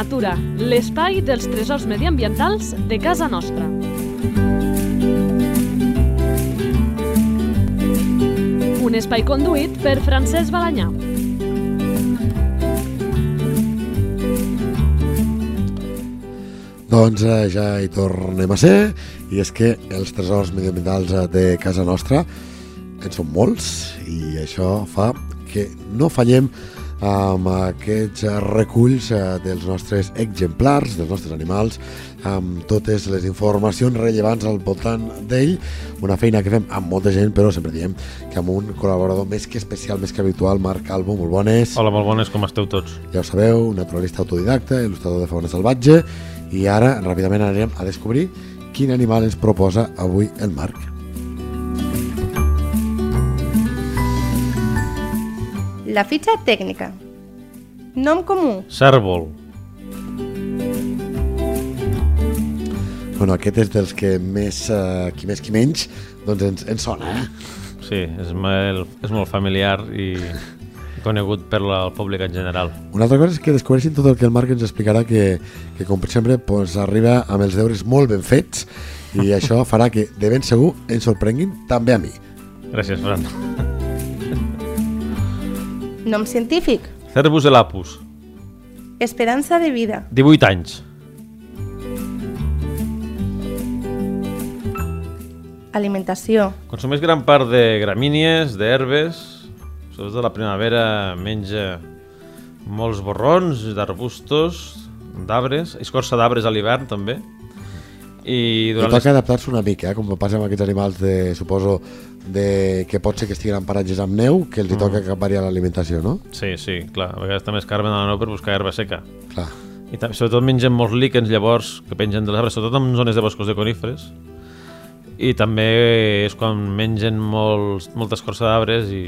Natura, l'espai dels tresors mediambientals de casa nostra. Un espai conduït per Francesc Balanyà. Doncs eh, ja hi tornem a ser i és que els tresors mediambientals eh, de casa nostra en són molts i això fa que no fallem amb aquests reculls eh, dels nostres exemplars, dels nostres animals, amb totes les informacions rellevants al voltant d'ell, una feina que fem amb molta gent, però sempre diem que amb un col·laborador més que especial, més que habitual, Marc Calvo, molt bones. Hola, molt bones, com esteu tots? Ja ho sabeu, naturalista autodidacta, il·lustrador de fauna salvatge, i ara, ràpidament, anirem a descobrir quin animal ens proposa avui el Marc. La fitxa tècnica. Nom comú. Cèrvol. Bueno, aquest és dels que més, uh, qui més qui menys, doncs ens, ens sona, eh? Sí, és, molt, és molt familiar i conegut per la, el públic en general. Una altra cosa és que descobreixin tot el que el Marc ens explicarà, que, que com sempre pues, arriba amb els deures molt ben fets i això farà que de ben segur ens sorprenguin també a mi. Gràcies, Fran. Nom científic. Cervus elapus, Esperança de vida. 18 anys. Alimentació. Consumeix gran part de gramínies, d'herbes, sobretot a la primavera menja molts borrons d'arbustos, d'arbres, escorça d'arbres a l'hivern també. I durant toca adaptar-se una mica, eh? com passa amb aquests animals de, suposo, de, que pot ser que estiguin en paratges amb neu, que els hi toca que variar l'alimentació, no? Sí, sí, clar. A vegades també es carben a la neu per buscar herba seca. Clar. I també, sobretot mengen molts líquens llavors que pengen de les arbres, sobretot en zones de boscos de coníferes. I també és quan mengen molts, molta escorça d'arbres i,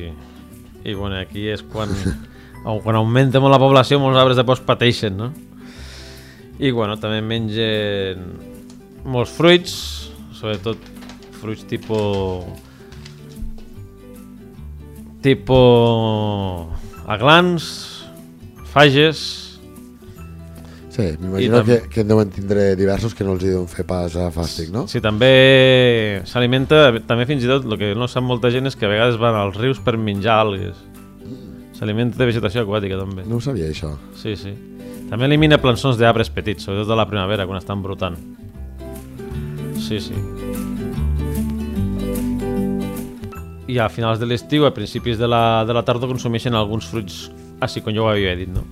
i bueno, aquí és quan, quan augmenta molt la població, molts arbres de bosc pateixen, no? I bueno, també mengen molts fruits, sobretot fruits tipus tipus aglans, fages, Sí, m'imagino que, que en deuen tindre diversos que no els hi deuen fer pas a fàstic, no? Sí, també s'alimenta, també fins i tot, el que no sap molta gent és que a vegades van als rius per menjar algues. S'alimenta de vegetació aquàtica, també. No ho sabia, això. Sí, sí. També elimina plançons d'arbres petits, sobretot a la primavera, quan estan brotant. Sí, sí. I a finals de l'estiu, a principis de la, de la tardor, consumeixen alguns fruits, així com jo ho havia dit, no?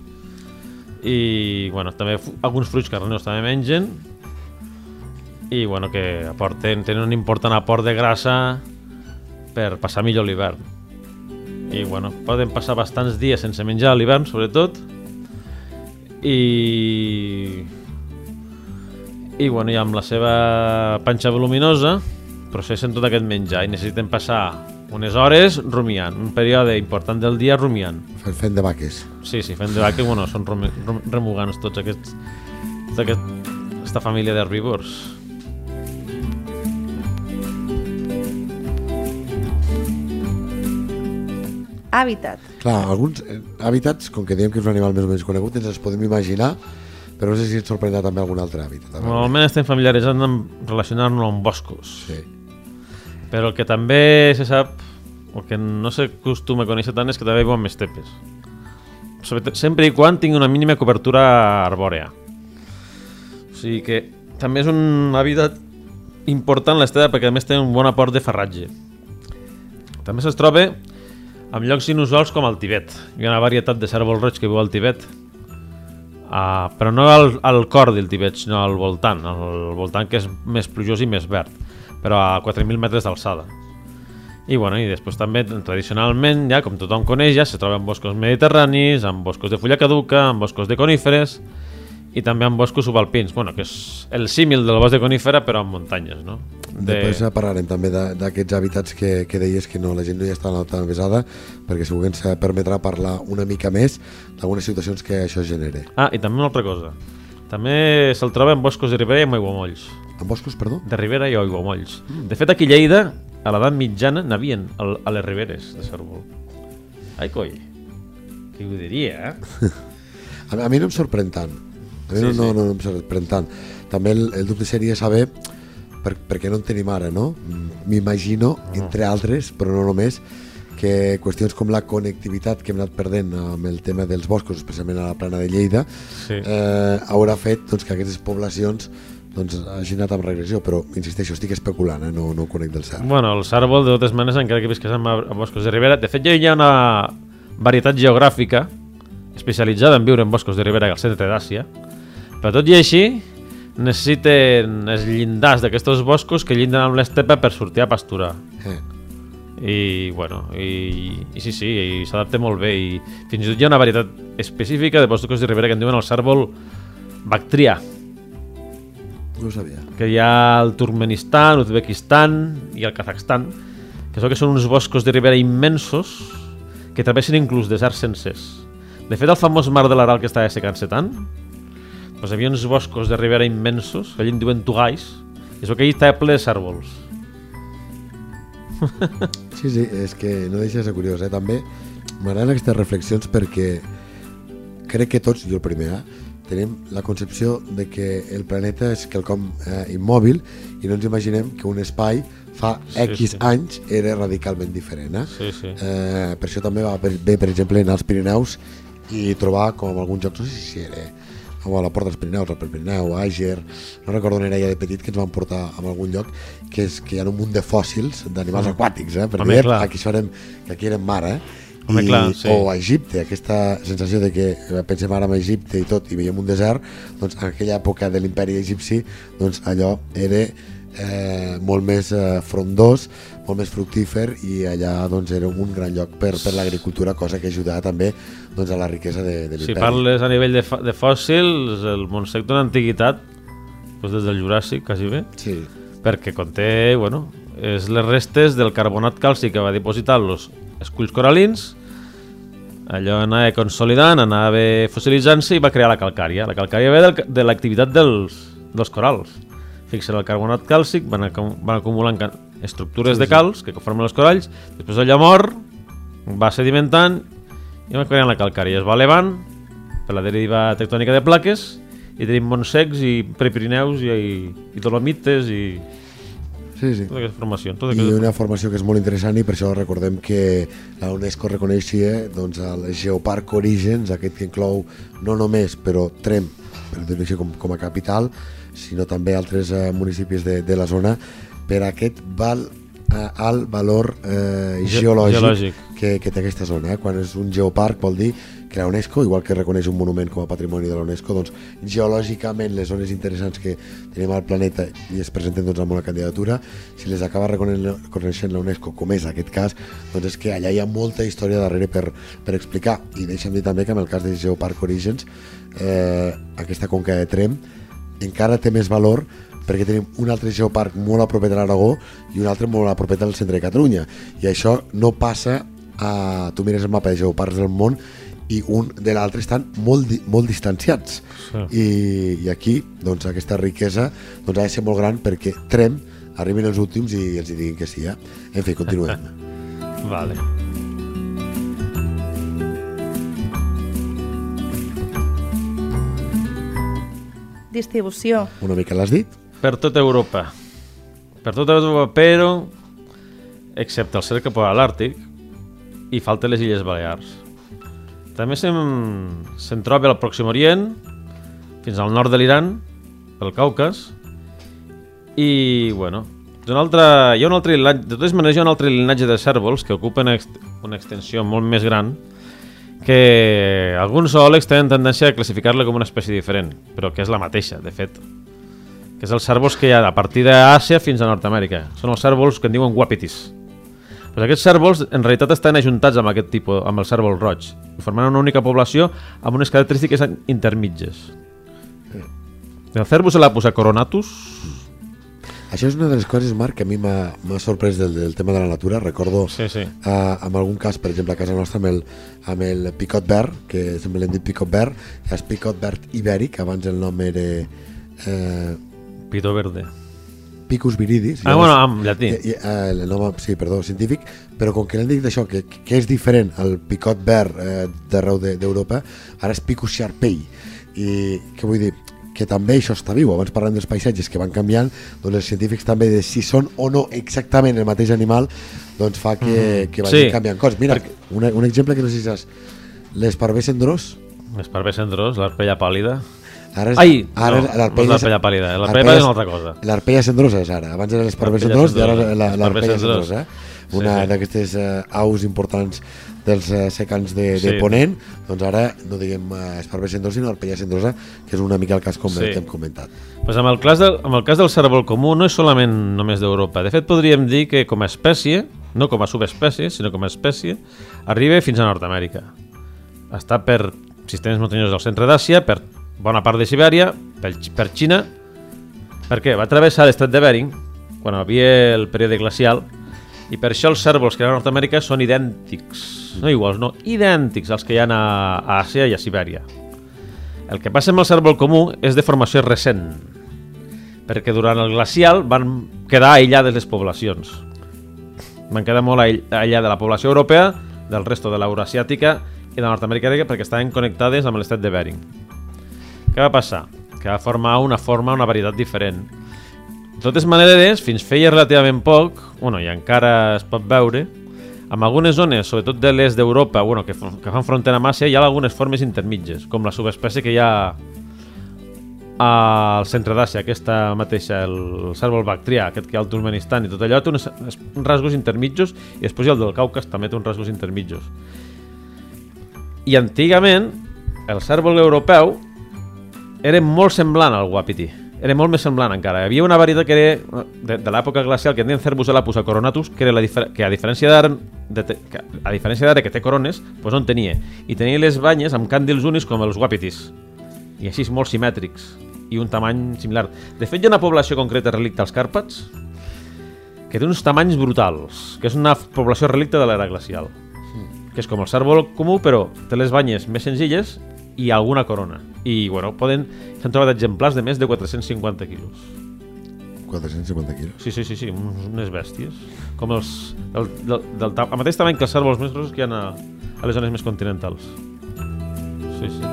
I, bueno, també alguns fruits carnosos també mengen i, bueno, que aporten, tenen un important aport de grassa per passar millor l'hivern. I, bueno, poden passar bastants dies sense menjar l'hivern, sobretot, i i bueno, i amb la seva panxa voluminosa processen tot aquest menjar i necessiten passar unes hores rumiant, un període important del dia rumiant. Fent, de vaques. Sí, sí, fent de vaca, bueno, són rumi- rum- remugants tots aquests, tota aquest, aquesta família d'herbívors. Hàbitat. Clar, alguns eh, hàbitats, com que diem que és un animal més o menys conegut, ens els podem imaginar, però no sé si ens sorprendrà també algun altre veure. Normalment estem familiaritzats amb relacionar-nos amb boscos, Sí. però el que també se sap, o que no s'acostuma a conèixer tant, és que també viuen més tepes. Sempre i quan tingui una mínima cobertura arbòrea. O sigui que també és un hàbitat important l'esteda perquè a més té un bon aport de farratge. També se'ls troba en llocs inusuals com el Tibet. Hi ha una varietat de cèrvol roig que viu al Tibet, uh, però no al, al cor del Tibet, sinó al voltant, al voltant que és més plujós i més verd, però a 4.000 metres d'alçada. I, bueno, i després també, tradicionalment, ja com tothom coneix, ja se troba en boscos mediterranis, en boscos de fulla caduca, en boscos de coníferes i també en boscos subalpins, bueno, que és el símil del bosc de conífera però en muntanyes, no? De... Després parlarem també d'aquests hàbitats que, que deies que no, la gent no hi està tan avesada, perquè segur que ens permetrà parlar una mica més d'algunes situacions que això genere. Ah, i també una altra cosa. També se'l troba en boscos de ribera i en aiguamolls. En boscos, perdó? De ribera i aiguamolls. De fet, aquí a Lleida, a l'edat mitjana, n'havien a les riberes de cèrvol. Ai, coi. Qui ho diria, eh? A, a mi no em sorprèn tant. Sí, no, no, sí. no, no em sorprèn tant. També el, el dubte seria saber per, per què no en tenim ara, no? M'imagino, entre altres, però no només, que qüestions com la connectivitat que hem anat perdent amb el tema dels boscos, especialment a la plana de Lleida, Sí. eh, haurà fet doncs, que aquestes poblacions doncs, hagin anat amb regressió, però insisteixo, estic especulant, eh? no, no ho conec del cert. Bueno, el cèrvol, de totes maneres, encara que visques en a boscos de ribera... De fet, ja hi ha una varietat geogràfica especialitzada en viure en boscos de ribera al centre d'Àsia, però tot i així necessiten els llindars d'aquests boscos que llinden amb l'estepa per sortir a pasturar. Eh. I, bueno, i, i sí, sí, i s'adapta molt bé. I fins i tot hi ha una varietat específica de boscos de ribera que en diuen el cèrvol bactrià, No ho sabia. que hi ha al Turkmenistan, Uzbekistan i al Kazakhstan, que, són, que són uns boscos de ribera immensos que travessen inclús deserts sencers. De fet, el famós mar de l'Aral que estava secant-se tant, doncs hi havia uns boscos de ribera immensos, que allí en diuen tugais, i això que allí estava ple de cèrvols. Sí, sí, és que no deixa de ser curiós, eh? També m'agraden aquestes reflexions perquè crec que tots, jo el primer, eh, tenim la concepció de que el planeta és quelcom eh, immòbil i no ens imaginem que un espai fa Sí, X sí. anys era radicalment diferent. Eh? Sí, sí. Eh, per això també va bé, per exemple, anar als Pirineus i trobar, com en alguns jocs, no sé si era o a la Porta dels Pirineus, al Pirineu, a Àger, no recordo on era ja de petit, que ens van portar a algun lloc, que és que hi ha un munt de fòssils d'animals aquàtics, eh? perquè Mm. Home, clar. aquí serem, que aquí érem mar, eh? Home, I, clar, sí. O a Egipte, aquesta sensació de que pensem ara en Egipte i tot, i veiem un desert, doncs en aquella època de l'imperi egipci, doncs allò era eh, molt més eh, frondós, molt més fructífer i allà doncs, era un gran lloc per, per l'agricultura, cosa que ajudava també doncs, a la riquesa de, de Si l'imperi. parles a nivell de, de fòssils, el Montsec d'una antiguitat, doncs des del Juràssic, quasi bé, Sí, perquè conté, bueno, és les restes del carbonat càlcic que va dipositar els esculls coralins, allò anava consolidant, anava fossilitzant-se i va crear la calcària. La calcària ve del, de l'activitat dels, dels corals. Fixen el carbonat càlcic, van, acum- van acumulant estructures de calç que formen els coralls, després allò mor, va sedimentant i va creant la calcària. Es va elevant per la deriva tectònica de plaques i tenim Montsecs i Prepirineus i, i, i Dolomites i sí, sí. tota formació. Tota I aquesta... una formació que és molt interessant i per això recordem que la UNESCO reconeixia doncs, el Geoparc Orígens, aquest que inclou no només, però Trem, per així, com, com a capital, sinó també altres eh, municipis de, de la zona, per aquest val, eh, alt valor eh, Ge- geològic, geològic. Que, que té aquesta zona. Eh? Quan és un geoparc vol dir que la UNESCO, igual que reconeix un monument com a patrimoni de la UNESCO, doncs geològicament les zones interessants que tenim al planeta i es presenten doncs, amb una candidatura, si les acaba reconeixent la UNESCO, com és aquest cas, doncs és que allà hi ha molta història darrere per, per explicar. I deixa'm dir també que en el cas de Geoparc Orígens, eh, aquesta conca de Trem encara té més valor perquè tenim un altre geoparc molt a propet de l'Aragó i un altre molt a propet del centre de Catalunya i això no passa a... tu mires el mapa de geoparcs del món i un de l'altre estan molt, molt distanciats Sí. I, i aquí doncs, aquesta riquesa doncs, ha de ser molt gran perquè Trem arribin els últims i els diguin que sí eh? en fi, continuem Vale. Distribució. una mica l'has dit? Per tota Europa. Per tota Europa, però excepte el cercle polar l'Àrtic i falten les Illes Balears. També se'n se troba al Pròxim Orient, fins al nord de l'Iran, pel Caucas, i, bueno, d'un altre, hi ha un altre linatge, de totes maneres hi ha un altre linatge de cèrvols que ocupen una extensió molt més gran que alguns zoòlegs tenen tendència a classificar-la com una espècie diferent, però que és la mateixa, de fet que és els cèrvols que hi ha a partir d'Àsia fins a Nord-Amèrica. Són els cèrvols que en diuen guapitis. Pues aquests cèrvols en realitat estan ajuntats amb aquest tipus, amb el cèrvol roig, i formant una única població amb unes característiques intermitges. El cèrvol elapus acoronatus, Això és una de les coses, Marc, que a mi m'ha m'ha sorprès del, del tema de la natura. Recordo Sí, sí. Uh, en algun cas, per exemple, a casa nostra amb el, amb el picot verd, que sempre l'hem dit picot verd, és picot verd ibèric, abans el nom era eh, pito verde. Picus viridis. Ah, bueno, en llatí. I, i, eh, el nom, sí, perdó, científic, però com que l'hem dit d'això, que, que és diferent el picot verd eh, d'arreu de- d'Europa, ara és Picus sharpei, I què vull dir? Que també això està viu. Abans parlem dels paisatges que van canviant, doncs els científics també de si són o no exactament el mateix animal, doncs fa que, que vagin Sí. canviant coses. Mira, un, un exemple que no sé si saps. L'esparver cendrós, Esparver cendrós, l'arpella pàl·lida. Ara és, Ai, ara no, és no és l'arpella pàl·lida, l'arpella és una altra cosa. L'arpella cendrosa és ara. Abans era l'esparver L'arpella cendrós i ara l'arpella cendrós. Eh? Sí, Una sí. d'aquestes eh, aus importants dels eh, secans de, de Sí. Ponent, doncs ara no diguem eh, esparver cendrós, sinó arpella cendrosa, que és una mica el cas com Sí. que hem comentat. Pues amb, el cas del, amb el cas del cèrvol comú no és solament només d'Europa. De fet, podríem dir que com a espècie, no com a subespècie, sinó com a espècie, arriba fins a Nord-Amèrica. Està per sistemes muntanyosos del centre d'Àsia, per bona part de Sibèria, per, per Xina. Per què? Va travessar l'estret de Bering, quan hi havia el període glacial, i per això els cèrvols que hi ha a Nord-Amèrica són idèntics, no iguals, no, idèntics als que hi ha a, Àsia i a Sibèria. El que passa amb el cèrvol comú és de formació recent, perquè durant el glacial van quedar aïllades les poblacions. Van quedar molt aïll- aïllada de la població europea, del resto de l'eurasiàtica i de la nord-americana perquè estaven connectades amb l'estat de Bering. Què va passar? Que va formar una forma, una varietat diferent. De totes maneres, fins feia relativament poc, bueno, i encara es pot veure, en algunes zones, sobretot de l'est d'Europa, bueno, que, que fan frontera amb Àsia, hi ha algunes formes intermitges, com la subespècie que hi ha al centre d'Àsia, aquesta mateixa, el cèrvol bactrià, aquest que hi ha al Turkmenistan i tot allò, té uns, uns rasgos intermitjos i després hi ha el del Caucas també té uns rasgos intermitjos. I antigament, el cèrvol europeu era molt semblant al guapiti. Era molt més semblant encara. Hi havia una varietat que era de, de l'època glacial que en deien Cervus elapus coronatus, que, era la difer que a diferència d'ara a diferència d'ara que té corones, doncs no en tenia. I tenia les banyes amb càndils únics com els guapitis. I així molt simètrics. I un tamany similar. De fet, hi ha una població concreta relicte als Càrpats que té uns tamanys brutals, que és una població relicte de l'era glacial. Que és com el cèrvol comú, però té les banyes més senzilles i alguna corona. I, bueno, poden... S'han trobat exemplars de més de 450 quilos. 450 quilos. Sí, sí, sí, sí, uns- unes bèsties. Com els... Del, del, del, el mateix tamany que els cèrvols més grossos que hi ha a, a les zones més continentals. Sí, sí.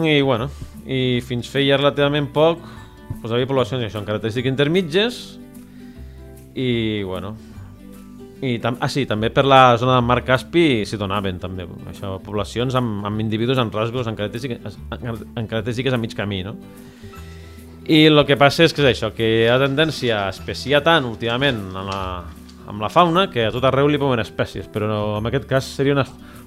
I, bueno, i fins feia relativament poc doncs hi havia poblacions això, amb característiques intermitges i, bueno, i tam ah, sí, també per la zona del Mar Caspi s'hi donaven també això, poblacions amb, amb individus amb rasgos amb característiques, amb característiques a mig camí no? i el que passa és que és això que hi ha tendència a especiar tant últimament amb la, amb la fauna que a tot arreu li posen espècies però no, en aquest cas seria una,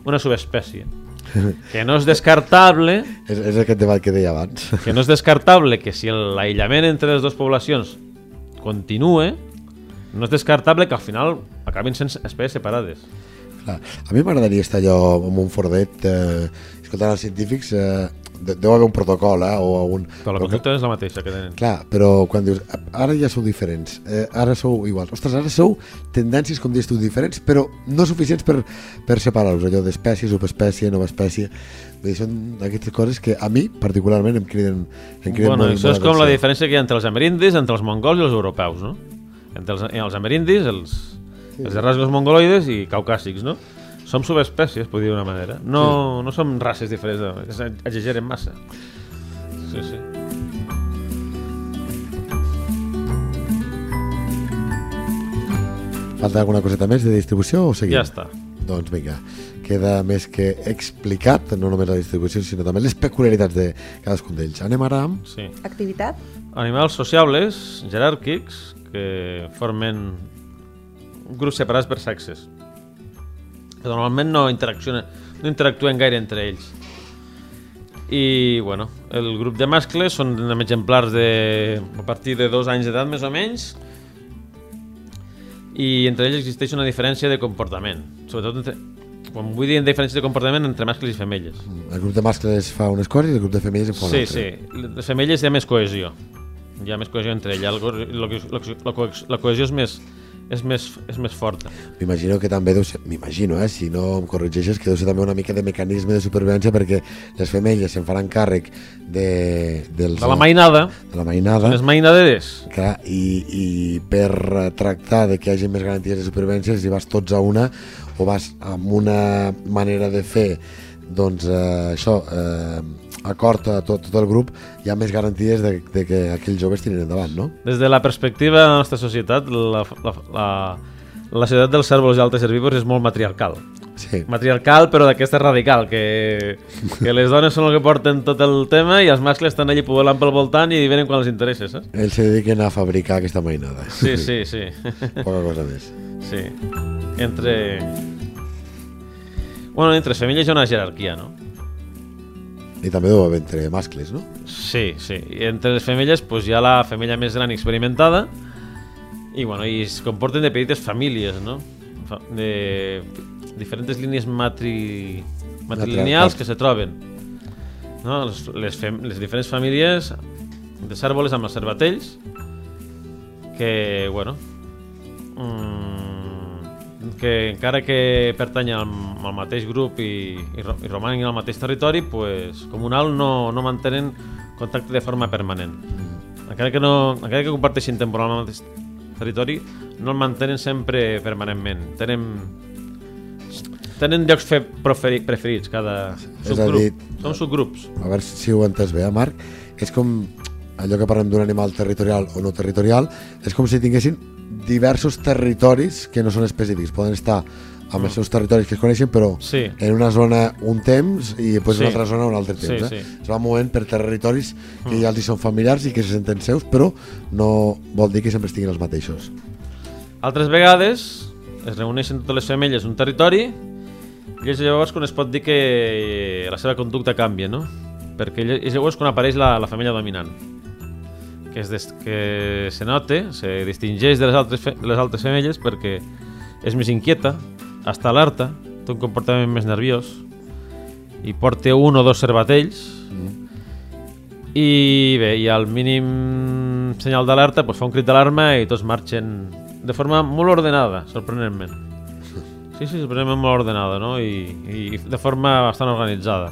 una subespècie que no és descartable És, és aquest debat que deia abans. que no és descartable que si l'aïllament entre les dues poblacions continue, no és descartable que al final acabin sent espècies separades. Clar, a mi m'agradaria estar allò amb un fordet eh, escoltant els científics eh, de- deu haver un protocol eh, o un... Però la però que- conducta és la mateixa que tenen. Clar, però quan dius, ara ja sou diferents, eh, ara sou iguals. Ostres, ara sou tendències, com dius tu, diferents, però no suficients per, per separar-los, allò d'espècie, subespècie, nova espècie. Vull dir, són aquestes coses que a mi, particularment, em criden, em criden Bueno, molt, això és com la diferència que hi ha entre els amerindis, entre els mongols i els europeus, no? Entre els, els amerindis, els, els de rasgos mongoloides i caucàsics, no? Som subespècies, podria dir d'una manera. No, no som races diferents, no, que s'exageren massa. Sí, sí. Falta alguna coseta més de distribució o seguim? Ja està. Doncs vinga, queda més que explicat, no només la distribució, sinó també les peculiaritats de cadascun d'ells. Anem ara amb... Sí. Activitat? Animals sociables, jeràrquics, que formen grups separats per sexes. Que normalment no, interacciona, no interactuen gaire entre ells. I, bueno, el grup de mascles són exemplars de, a partir de dos anys d'edat, més o menys, i entre ells existeix una diferència de comportament. Sobretot entre, quan vull dir diferència de comportament entre mascles i femelles. El grup de mascles fa unes coses i el grup de femelles en fa una Sí, altra. sí. Les femelles hi ha més cohesió. Hi ha més cohesió entre elles. El, la cohesió és més, és més, és més forta. M'imagino que també deu ser, m'imagino, eh, si no em corregeixes, que deu ser també una mica de mecanisme de supervivència perquè les femelles se'n faran càrrec de, dels, De la mainada, de la mainada. Les mainaderes, clar, i, i per tractar de que hi hagi més garanties de supervivència si vas tots a una o vas amb una manera de fer doncs eh, això eh, acord a tot, tot el grup hi ha més garanties de, de que aquells joves tirin endavant, no? des de la perspectiva de la nostra societat, la, la, la, la societat dels cèrvols i altres herbívors és molt matriarcal. Sí, Matriarcal, però d'aquesta radical, que, que les dones són el que porten tot el tema i els mascles estan allí volant pel voltant i venen quan els interessa, saps? ells se dediquen a fabricar aquesta mainada. Sí, sí, sí. Poca cosa més. sí. Entre... Bueno, entre femelles hi ha una jerarquia, no? I també deu haver entre mascles, no? Sí, sí. I entre les femelles pues, hi ha la femella més gran experimentada i, bueno, i es comporten de petites famílies, no? De diferents línies matri... matrilineals que se troben. No? Les, les, fem... les diferents famílies de cèrvoles amb els cerbatells que, bueno, mm, que encara que pertanyen al, al mateix grup i, i, i romanin al mateix territori, pues, com un alt no, no mantenen contacte de forma permanent. Encara que, no, encara que comparteixin temporal al mateix territori, no el mantenen sempre permanentment. Tenen, tenen llocs fe, preferi, preferits, cada subgrup. dir- Són subgrups. a veure si ho entès bé, eh, Marc, és com allò que parlem d'un animal territorial o no territorial, és com si tinguessin diversos territoris que no són específics, poden estar amb els seus territoris que es coneixen, però Mm. Sí. en una zona un temps i després Sí. en una altra zona un altre Sí, temps. sí. eh? Es va movent per territoris que ja els hi són familiars i que se senten seus, però no vol dir que sempre estiguin els mateixos. Altres vegades es reuneixen totes les femelles d'un territori i és llavors quan es pot dir que la seva conducta canvia, no? Perquè és llavors quan apareix la, la femella dominant que, és des, que se note, se distingeix de les altres, fe, de les altres femelles perquè és més inquieta, està alerta, té un comportament més nerviós i porta un o dos cerbatells i bé, i al mínim senyal d'alerta pues, fa un crit d'alarma i tots marxen de forma molt ordenada, sorprenentment. Sí, sí, sorprenentment molt ordenada, no? I, i de forma bastant organitzada.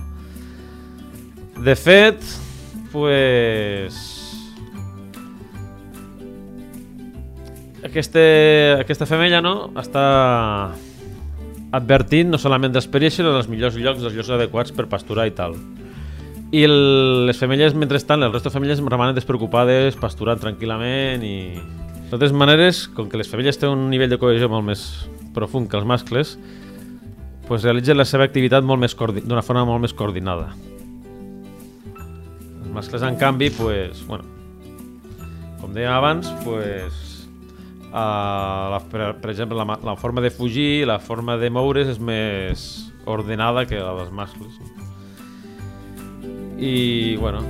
De fet, pues... Aquesta, aquesta femella, no?, està advertint no solament dels perills, sinó dels millors llocs, dels llocs adequats per pasturar i tal. I el, les femelles, mentrestant, el resto de femelles romanen despreocupades, pasturant tranquil·lament i... De totes maneres, com que les femelles tenen un nivell de cohesió molt més profund que els mascles, pues realitzen la seva activitat molt més d'una forma molt més coordinada. Els mascles, en canvi, pues, bueno, com dèiem abans, pues, uh, la, per, per exemple, la, la forma de fugir, la forma de moure's és més ordenada que la dels mascles. I, bueno,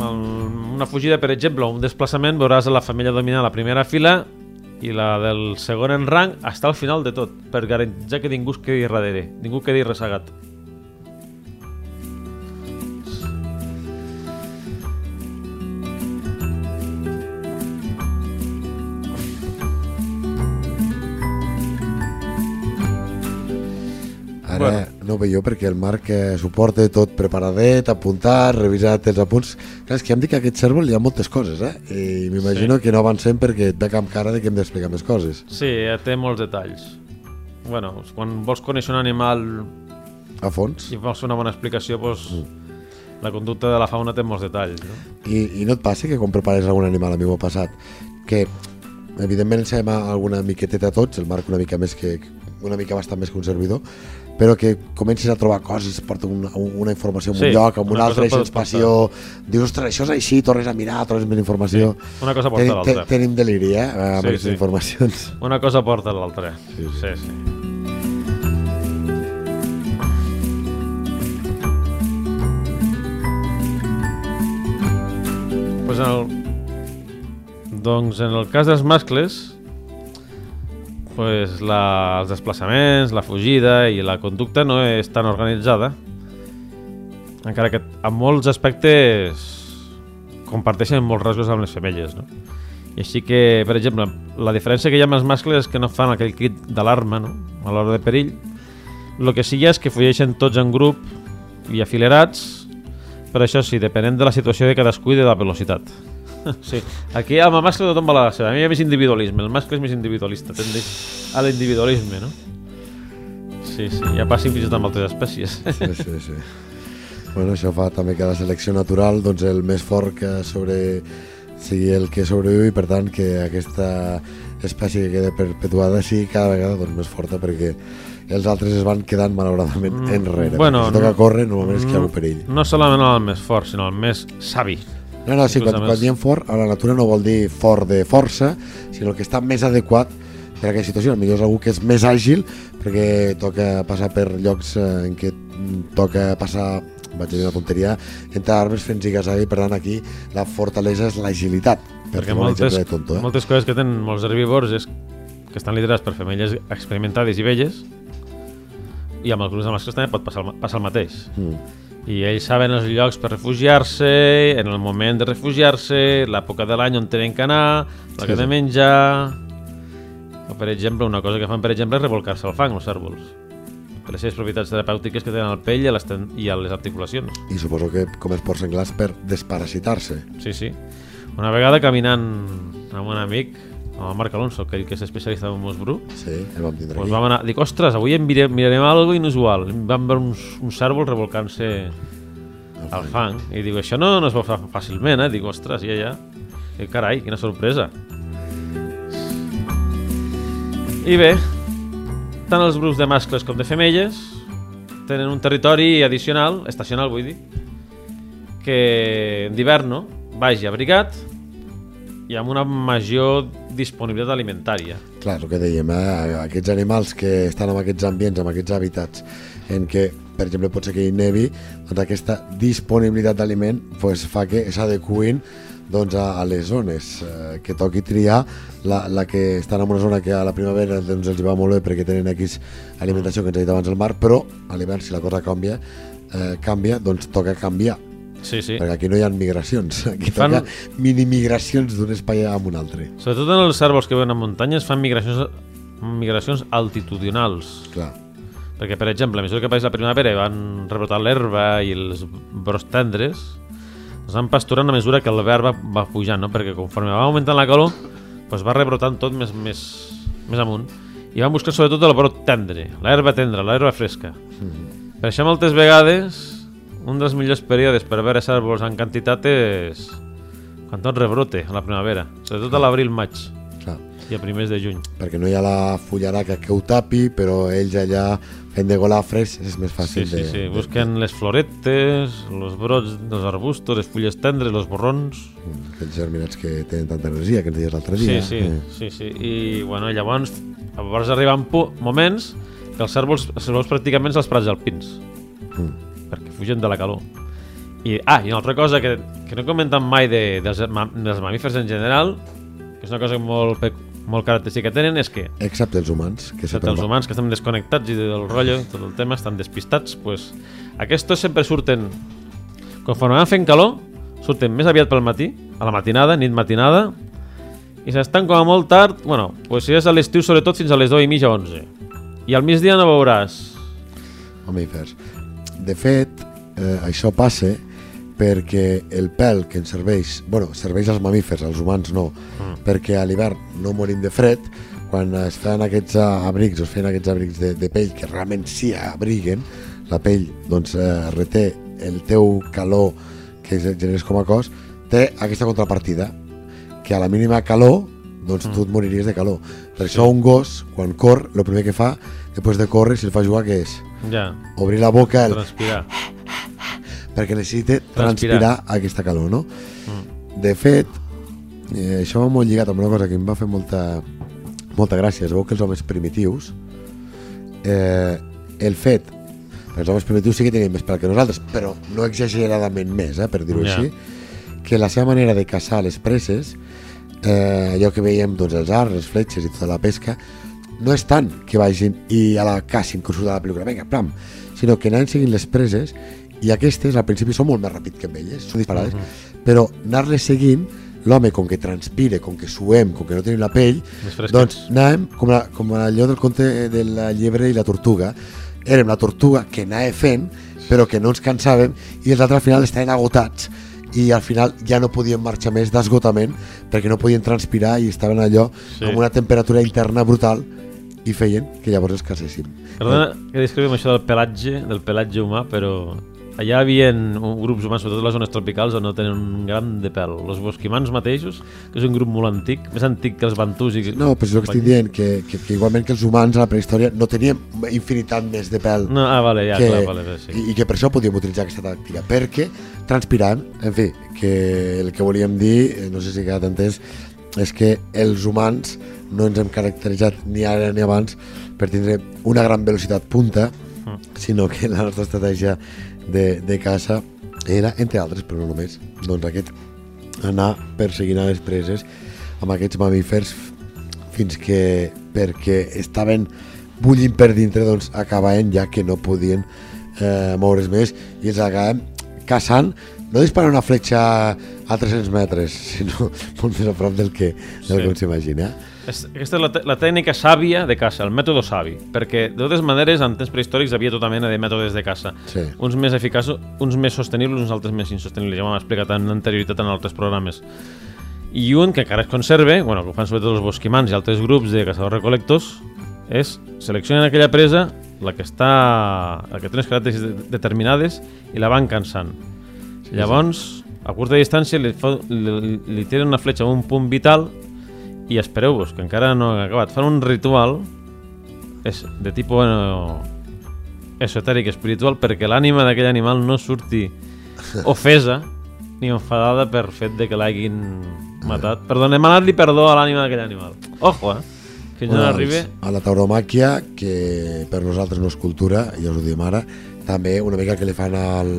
una fugida, per exemple, un desplaçament, veuràs la família dominar la primera fila i la del segon en rang està al final de tot, per garantir que ningú es quedi darrere, ningú quedi ressegat. Bueno. no ho veieu perquè el Marc eh, suporta tot preparadet, apuntat, revisat els apunts. Clar, és que em dic que a aquest cèrvol hi ha moltes coses, eh? I m'imagino Sí. que no avancem perquè et veig amb cara de que hem d'explicar més coses. Sí, ja té molts detalls. Bueno, quan vols conèixer un animal A fons. i vols fer una bona explicació, doncs, la conducta de la fauna té molts detalls. No? I, I no et passa que quan prepares algun animal, a mi m'ha passat, que evidentment sabem alguna miqueteta tots, el Marc una mica més que una mica bastant més que un servidor, però que comences a trobar coses, porta una, una informació en Sí, un lloc, en un altre, pot passió, dius, ostres, això és així, tornes a mirar, tornes més informació. Una cosa porta l'altra. tenim deliri, eh, amb Sí, aquestes sí. informacions. Una cosa porta l'altra. Sí, sí. sí, sí. Pues en el... Doncs en el cas dels mascles, pues la, els desplaçaments, la fugida i la conducta no és tan organitzada, encara que en molts aspectes comparteixen molts rasgos amb les femelles, no? I així que, per exemple, la diferència que hi ha amb els mascles és que no fan aquell crit d'alarma no? a l'hora de perill. El que sí ha és que fugeixen tots en grup i afilerats, però això sí, depenent de la situació de cadascú i de la velocitat. Sí. Aquí amb el mascle tothom va a la seva. A mi hi ha més individualisme, el mascle és més individualista, tendeix a l'individualisme, no? Sí, sí, ja passa fins i tot amb altres espècies. Sí, sí, sí. Bueno, això fa també que la selecció natural, doncs el més fort que sobre sigui el que sobreviu i per tant que aquesta espècie que queda perpetuada sigui cada vegada doncs, més forta perquè els altres es van quedant malauradament Mm, enrere. bueno, si toca no- córrer normalment és que hi ha algun perill. No solament el més fort, sinó el més savi. No, no, sí, quan, quan diem fort, a la natura no vol dir fort de força, sinó el que està més adequat per a aquella situació. Potser és algú que és més àgil perquè toca passar per llocs eh, en què toca passar vaig dir una tonteria, entre arbres fent zigazaga i per tant aquí la fortalesa és l'agilitat. Per Perquè moltes, tonto, eh? moltes coses que tenen molts herbívors és que estan liderats per femelles experimentades i velles i amb els grups de mascles també pot passar, passar el mateix. Mm. I ells saben els llocs per refugiar-se, en el moment de refugiar-se, l'època de l'any on tenen que anar, la Sí, que sí. de menjar... O, per exemple, una cosa que fan, per exemple, és revolcar-se al fang, els cèrvols. Per les seves propietats terapèutiques que tenen al pell i a les, ten- i a les articulacions. I suposo que com els ports senglars per desparasitar-se. Sí, sí. Una vegada caminant amb un amic, amb el Marc Alonso, aquell que és especialista en Musbru, Sí, el vam tindre doncs aquí. vam anar, dic, ostres, avui em mirem, mirarem algo inusual. Vam veure uns, uns cèrvols revolcant-se al fang. I dic, això no, no es veu fa- fàcilment, eh? Dic, ostres, ja, ja. I carai, quina sorpresa. I bé, tant els grups de mascles com de femelles tenen un territori addicional, estacional vull dir, que d'hivern no, vagi abrigat i amb una major disponibilitat alimentària. Clar, el que dèiem, eh? aquests animals que estan en aquests ambients, en aquests hàbitats, en què, per exemple, pot ser que hi nevi, doncs aquesta disponibilitat d'aliment pues, fa que s'adecuïn doncs, a, a les zones, eh, que toqui triar la, la que estan en una zona que a la primavera doncs, els va molt bé perquè tenen X alimentació que ens ha dit abans el mar, però a l'hivern si la cosa canvia, eh, canvia, doncs toca canviar, Sí, sí. perquè aquí no hi ha migracions, aquí Fan- toca mini-migracions d'un espai a un altre. Sobretot en els cèrvols que viuen a muntanyes fan migracions, migracions altitudinals. Clar, Perquè, per exemple, a mesura que apareix la primavera i van rebrotar l'herba i els brots tendres, es van pasturant a mesura que verd va, pujant, no? perquè conforme va augmentant la calor, doncs va rebrotant tot més, més, més amunt. I van buscar sobretot el brot tendre, l'herba tendra, l'herba fresca. Per això moltes vegades un dels millors períodes per veure cèrvols en quantitat és quan tot rebrote a la primavera, sobretot a l'abril-maig i a primers de juny. perquè no hi ha la fullaraca que ho tapi, però ells allà fent de golafres és més Sí, fàcil sí, de... sí. de- Busquen les floretes, los brots dels arbustos, les fulles tendres, los borrons... Mm, Aquells germinats que tenen tanta energia que ens dies l'altre Sí, dia. sí, Eh, sí, sí. I, bueno, llavors, llavors arriben moments que els cèrvols, els cèrvols pràcticament són els prats alpins, Mm. Perquè fugen de la calor. I, ah, i una altra cosa que, que no comenten mai de, dels, dels mamífers en general, que és una cosa molt, molt característica que tenen, és que Excepte els humans, que excepte els humans que estem desconnectats i del rotllo, tot el tema, estan despistats, pues, aquests sempre surten, conforme van fent calor, surten més aviat pel matí, a la matinada, nit matinada, i s'estan com a molt tard, bueno, pues si és a l'estiu sobretot fins a les 2 i mitja 11. I al migdia no veuràs. mamífers. De fet, eh, això passa perquè el pèl que ens serveix, bueno, serveix als mamífers, als humans no, Mm. perquè a l'hivern no morim de fred, quan es fan aquests abrics, o es fan aquests abrics de, de pell que realment sí abriguen, la pell doncs, eh, reté el teu calor que generes com a cos, té aquesta contrapartida, que a la mínima calor doncs tu et moriries de calor. Per això un gos, quan cor, el primer que fa, després de córrer, si el fa jugar, què és? Ja, Obrir la boca el, transpirar. perquè necessita Transpirar. transpirar aquesta calor, no? De fet, eh, això va molt lligat amb una cosa que em va fer molta, molta gràcia. Es veu que els homes primitius, eh, el fet, els homes primitius sí que tenien més pèl que nosaltres, però no exageradament més, eh, per dir-ho Ja. així, que la seva manera de caçar les preses, eh, allò que veiem, doncs, els arts, les fletxes i tota la pesca, no és tant que vagin i a la cassin com surt de la pel·lícula, vinga, plam, sinó que anaven seguint les preses i aquestes al principi són molt més ràpid que amb elles, són disparades, però anar-les seguint l'home, com que transpire, com que suem, com que no tenim la pell, doncs anàvem com, la, com allò del conte de la llebre i la tortuga. Érem la tortuga que anava fent, però que no ens cansàvem, i els altres al final estaven agotats i al final ja no podien marxar més d'esgotament perquè no podien transpirar i estaven allò sí. amb una temperatura interna brutal i feien que llavors es canséssim. Perdona que descrivim això del pelatge, del pelatge humà, però allà hi havia grups humans, sobretot a les zones tropicals, on no tenen un gram de pèl. Els bosquimans mateixos, que és un grup molt antic, més antic que els bantus. I... No, però és el que estic dient, que, que, que igualment que els humans a la prehistòria no teníem infinitat més de pèl No, ah, vale, ja, que, clar, vale, sí. i, i que per això podíem utilitzar aquesta tàctica, perquè transpirant, en fi, que el que volíem dir, eh, no sé si ha quedat entès, és que els humans no ens hem caracteritzat ni ara ni abans per tindre una gran velocitat punta, Mm. sinó que la nostra estratègia de, de caça era, entre altres, però no només, doncs aquest anar perseguint a les preses amb aquests mamífers fins que perquè estaven bullint per dintre doncs acabaven ja que no podien eh, moure's més i els acabem caçant no disparant una fletxa a 300 metres sinó molt més a prop del que, del Sí. que s'imagina És, aquesta és la, la tècnica sàvia de caça, el mètode savi, perquè de totes maneres en temps prehistòrics hi havia tota mena de mètodes de caça. Sí. Uns més eficaços, uns més sostenibles, uns altres més insostenibles. Ja ho hem explicat en anterioritat en altres programes. I un que encara es conserva, bueno, que ho fan sobretot els bosquimans i altres grups de caçadors-recolectors, és seleccionen aquella presa, la que està, la que té unes característiques de- determinades, i la van cansant. Sí, Llavors, a curta distància, li, fa, li, li tiren una fletxa a un punt vital i espereu-vos, que encara no ha acabat. Fan un ritual és de tipus eh, esotèric, espiritual, perquè l'ànima d'aquell animal no surti ofesa ni enfadada per fet de que l'hagin matat. Perdó, hem anat-li perdó a l'ànima d'aquell animal. Ojo, eh? Fins on Bueno, arribi... doncs, a la tauromàquia, que per nosaltres no és cultura, ja us ho diem ara, també una mica que li fan al,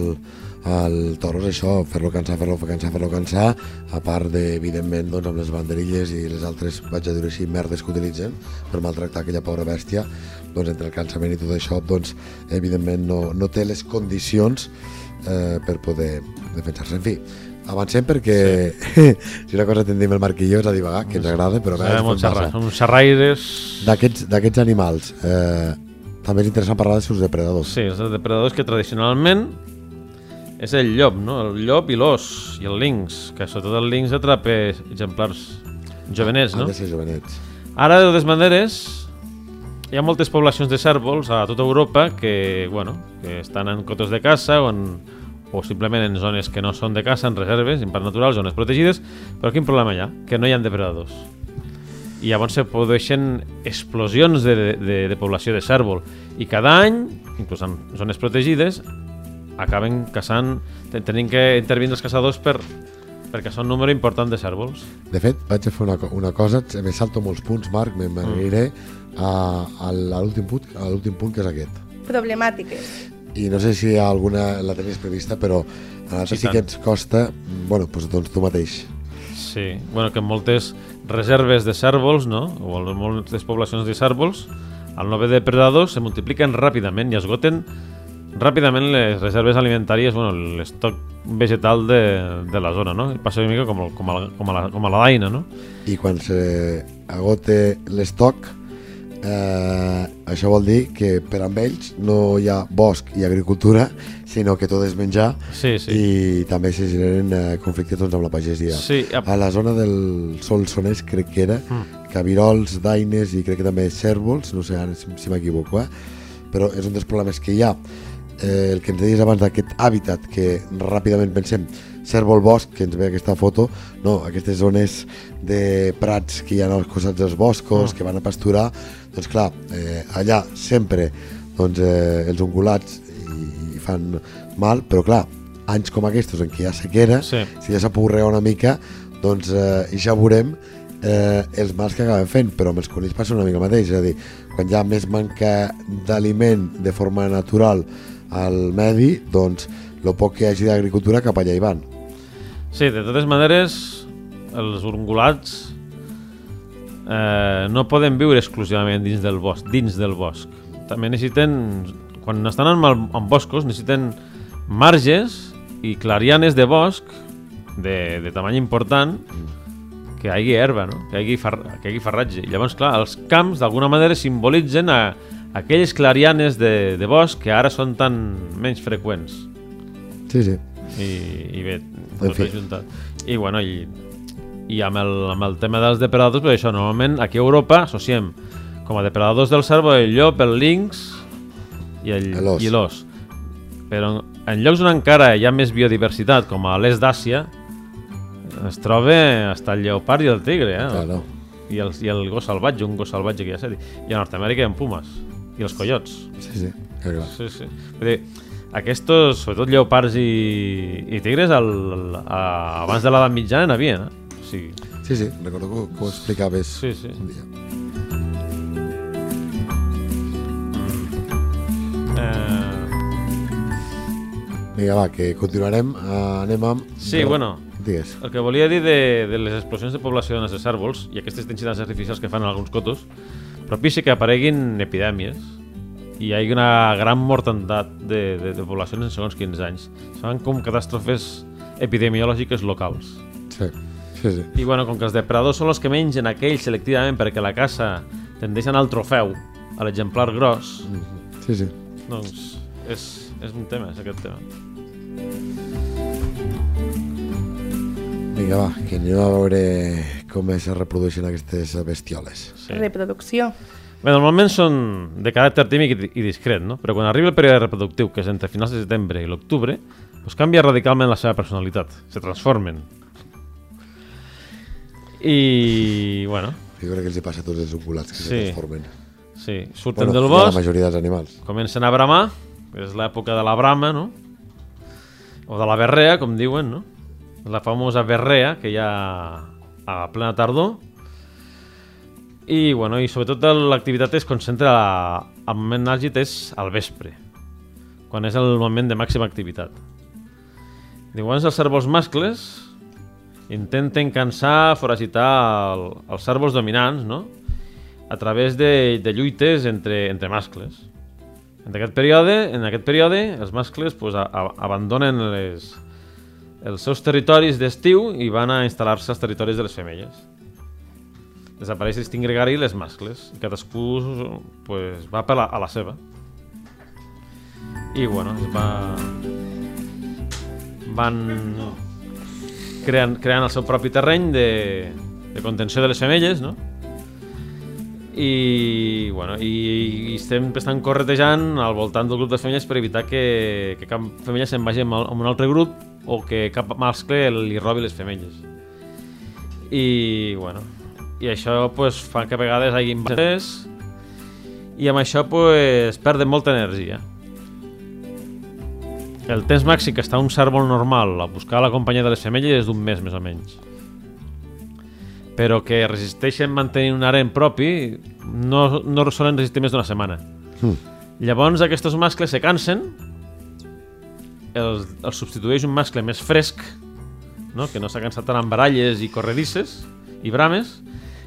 al toro és això, fer-lo cansar, fer-lo cansar, fer-lo cansar, a part de, evidentment, doncs, amb les banderilles i les altres, vaig a dir així, merdes que utilitzen per maltractar aquella pobra bèstia, doncs entre el cansament i tot això, doncs, evidentment no, no té les condicions eh, per poder defensar-se. En fi, avancem perquè sí. si una cosa tendim el Marquillo és a divagar, que ens agrada, però a vegades Sabem pot xerrar. passar. Som xerraires... D'aquests animals, eh, també és interessant parlar dels seus depredadors. Sí, els depredadors que tradicionalment és el llop, no? El llop i l'os i el linx, que sobretot el linx atrapa exemplars jovenets, Han no? de ser jovenets. Ara, de totes maneres, hi ha moltes poblacions de cèrvols a tota Europa que, bueno, que estan en cotes de caça o, en, o simplement en zones que no són de caça, en reserves, en parc natural, zones protegides, però quin problema hi ha? Que no hi ha depredadors. I llavors se produeixen explosions de, de, de població de cèrvol. I cada any, inclús en zones protegides, acaben caçant, ten- tenint que intervindre els caçadors per, per caçar un número important de cèrvols. De fet, vaig a fer una, una cosa, me salto molts punts, Marc, me m'aniré a, a l'últim punt, a l'últim punt, que és aquest. Problemàtiques. I no sé si alguna la tenies prevista, però a nosaltres Sí, sí, que ens costa... Bueno, doncs, doncs tu mateix. Sí, bueno, que en moltes reserves de cèrvols, no? o en moltes poblacions de cèrvols, al no haver depredadors se multipliquen ràpidament i esgoten ràpidament les reserves alimentàries, bueno, l'estoc vegetal de, de la zona, no? Passa una mica com, com, a, la- com, a la, com a la daina, no? I quan s'agote l'estoc, eh, això vol dir que per amb ells no hi ha bosc i agricultura, sinó que tot és menjar Sí, sí. i també se generen eh, conflictes doncs, amb la pagesia. Sí, a- A la zona del Solsonès crec que era, Mm. cabirols, daines i crec que també cèrvols, no sé ara si, si m'equivoco, eh? però és un dels problemes que hi ha. Eh, el que ens deies abans d'aquest hàbitat que ràpidament pensem, cèrvol bosc, que ens ve aquesta foto, no, aquestes zones de prats que hi ha als costats dels boscos, Mm. que van a pasturar, doncs clar, eh, allà sempre doncs, eh, els ungulats i, i fan mal, però clar, anys com aquests en què hi ha sequera, Sí. si ja s'ha pogut regar una mica, doncs eh, ja veurem eh, els mals que acaben fent, però amb els conills passa una mica mateix, és a dir, quan hi ha més manca d'aliment de forma natural al medi, doncs el poc que hi hagi d'agricultura cap allà hi van. Sí, de totes maneres, els ungulats eh, no poden viure exclusivament dins del bosc, dins del bosc. També necessiten, quan estan en, en boscos, necessiten marges i clarianes de bosc de, de tamany important que hi hagi herba, no? que, hi hagi far, que hi hagi farratge. I llavors, clar, els camps d'alguna manera simbolitzen a aquelles clarianes de, de bosc que ara són tan menys freqüents. Sí, sí. I, i bé, En tot fi. ajuntat. I bueno, i, i amb, el, amb el tema dels depredadors, pues això, normalment aquí a Europa associem com a depredadors del cérvol el llop, el lynx i el- L'os. i l'os. Però en, en llocs on encara hi ha més biodiversitat, com a l'est d'Àsia, es troba hasta el lleopard i el tigre, eh? Claro. I, el, I el gos salvatge, un gos salvatge que ja s'ha dit. I a Nord-Amèrica hi ha pumes. I els coyots. Sí, sí. Que clar. Sí, sí. Vull dir, aquests, sobretot lleopards i, i tigres, al, a, abans de l'edat mitjana n'havien, eh? O sigui, Sí, sí, recordo que, que ho explicaves sí, sí. un dia. Eh, Vinga, va, que continuarem. Uh, anem amb... sí, bueno, Digues. el que volia dir de, de les explosions de població en els cèrvols i aquestes intensitats artificials que fan en alguns cotos propici que apareguin epidèmies i hi hagi una gran mortandat de, de, de poblacions en segons quins anys. Són com catàstrofes epidemiològiques locals. Sí, sí, sí. I bueno, com que els depredadors són els que mengen aquells selectivament perquè la caça tendeix a anar al trofeu, a l'exemplar gros, Sí, sí. doncs és, és un tema, és aquest tema. Vinga, va, que anem a veure com es reprodueixen aquestes bestioles. Sí. Reproducció. Bé, normalment són de caràcter tímic i, discret, no? però quan arriba el període reproductiu, que és entre finals de setembre i l'octubre, doncs canvia radicalment la seva personalitat, se transformen. I, bueno, Jo crec que els hi passa a tots els oculats que Sí. se transformen. sí, surten Bueno, del a la bosc, majoria dels animals. comencen a bramar, és l'època de la brama, no? O de la berrea, com diuen, no? La famosa berrea que hi ha a plena tardor. I, bueno, i sobretot l'activitat es concentra al moment àlgid és al vespre, quan és el moment de màxima activitat. Llavors els cèrvols mascles intenten cansar, foragitar el, els cèrvols dominants, no? a través de, de lluites entre, entre mascles. En aquest període, en aquest període els mascles pues, a, a, abandonen les, els seus territoris d'estiu i van a instal·lar-se als territoris de les femelles. Desapareix l'instint gregari i les mascles. I cadascú pues, va per a la seva. I bueno, es va... van creant, creant el seu propi terreny de, de contenció de les femelles, no? i, bueno, i, i estem estan corretejant al voltant del grup de femelles per evitar que, que cap femella se'n vagi amb, amb un altre grup o que cap mascle li robi les femelles i bueno i això pues, fa que a vegades hi hagi embassers i amb això pues, perden molta energia el temps màxim que està un cèrvol normal a buscar la companyia de les femelles és d'un mes més o menys però que resisteixen mantenir un harem propi no, no solen resistir més d'una setmana. Mm. Llavors aquests mascles se cansen, els, els substitueix un mascle més fresc, no? que no s'ha cansat tant amb baralles i corredisses i brames,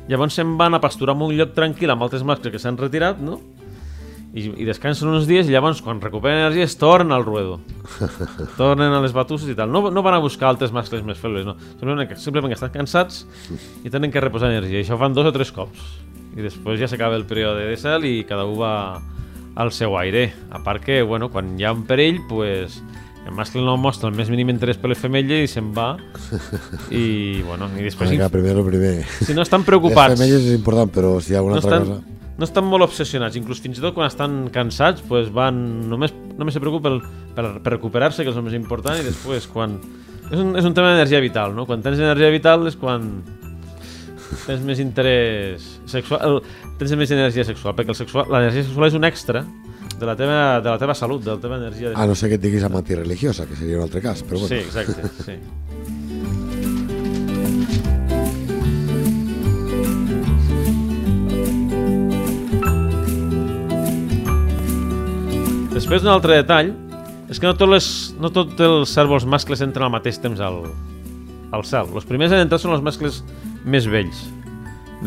llavors se'n van a pasturar en un lloc tranquil amb altres mascles que s'han retirat, no? I, i descansen uns dies i llavors quan recuperen energia es tornen al ruedo tornen a les batusses i tal no, no van a buscar altres mascles més febles no. simplement, que, simplement que estan cansats i tenen que reposar energia i això ho fan dos o tres cops i després ja s'acaba el període de cel i cada un va al seu aire a part que bueno, quan hi ha un perill pues, el mascle no mostra el més mínim interès per les femelles i se'n va i bueno i després Vinga, primer el primer. si no estan preocupats Les femelles és important, però si hi ha alguna no altra estan, cosa... no estan molt obsessionats, inclús fins i tot quan estan cansats, pues van, només, només se preocupen per, per recuperar-se, que és el més important, i després quan... És un, és un tema d'energia vital, no? Quan tens energia vital és quan tens més interès sexual, tens més energia sexual, perquè el sexual, l'energia sexual és un extra de la teva, de la teva salut, de la teva energia... A no ser que et diguis amant religiosa, que seria un altre cas, però bueno. Sí, exacte, sí. Després un altre detall és que no, tot les, no tots els cèrvols mascles entren al mateix temps al, al cel. Els primers en entrar són els mascles més vells.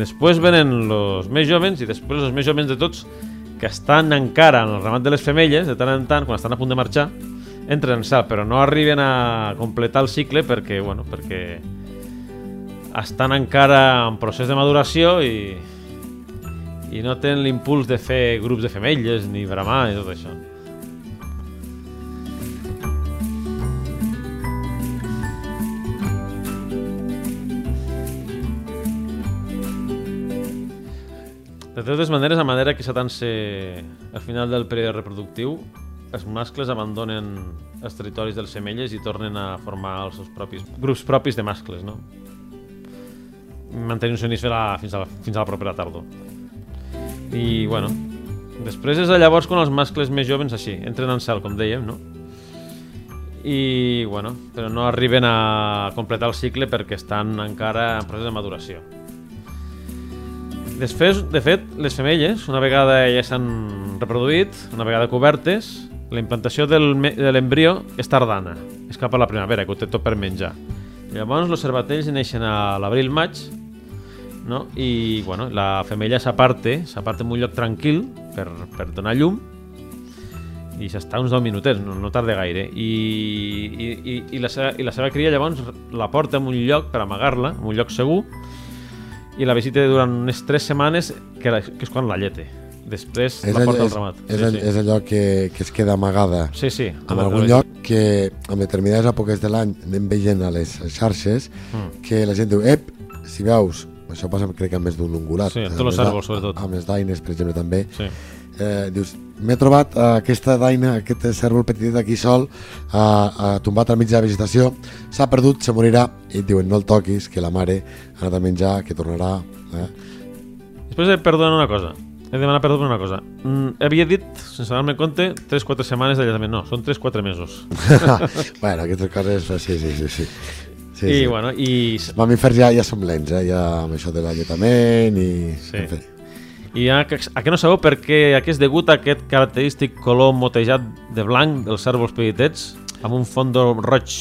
Després venen els més jovens i després els més jovens de tots que estan encara en el ramat de les femelles, de tant en tant, quan estan a punt de marxar, entren en cel, però no arriben a completar el cicle perquè, bueno, perquè estan encara en procés de maduració i, i no tenen l'impuls de fer grups de femelles ni bramar i tot això. De totes maneres, a manera que s'atança al final del període reproductiu, els mascles abandonen els territoris dels femelles i tornen a formar els seus propis grups propis de mascles, no? Mantenint-se units fins a, fins, a la, propera tardor. I, bueno, després és llavors quan els mascles més joves, així, entren en cel, com dèiem, no? I, bueno, però no arriben a completar el cicle perquè estan encara en procés de maduració. Després, de fet, les femelles, una vegada ja s'han reproduït, una vegada cobertes, la implantació del de l'embrió és tardana, és cap a la primavera, que ho té tot per menjar. Llavors, els cervatells neixen a l'abril-maig, no? i bueno, la femella s'aparte, s'aparta en un lloc tranquil per, per donar llum, i s'està uns 10 minutets, no, no tarda gaire. I, i, i, i, la seva, I la seva cria llavors la porta en un lloc per amagar-la, en un lloc segur, i la visita durant unes 3 setmanes, que, la, que és quan la llete. Després És, la porta al és, ramat. és, sí, all- és allò que, que es queda amagada sí. sí, sí. en algun lloc que en determinades èpoques de l'any anem veient a les xarxes Mm. que la gent diu, ep, si veus, això passa crec que amb més d'un ungulat, Sí, amb tots els àrbols, sobretot. Amb les daines, per exemple, també. Sí. Eh, dius, m'he trobat eh, aquesta daina, aquest cèrvol petit aquí sol, eh, eh, tombat al mig de la vegetació, s'ha perdut, se morirà, i et diuen, no el toquis, que la mare ha anat a menjar, que tornarà... Eh? Després he perdonat una cosa. He demanat perdó per una cosa. Mm, havia dit, sense donar-me compte, 3-4 setmanes d'alletament. No, són 3-4 mesos. bueno, aquestes coses, sí, sí, sí. sí. sí, I, sí. bueno, i, Mamífers ja, ja som lents, eh? ja amb això de l'alletament i... Sí. En fi. I a, a que no sabeu per què a què és degut aquest característic color motejat de blanc dels cèrvols petitets amb un fons roig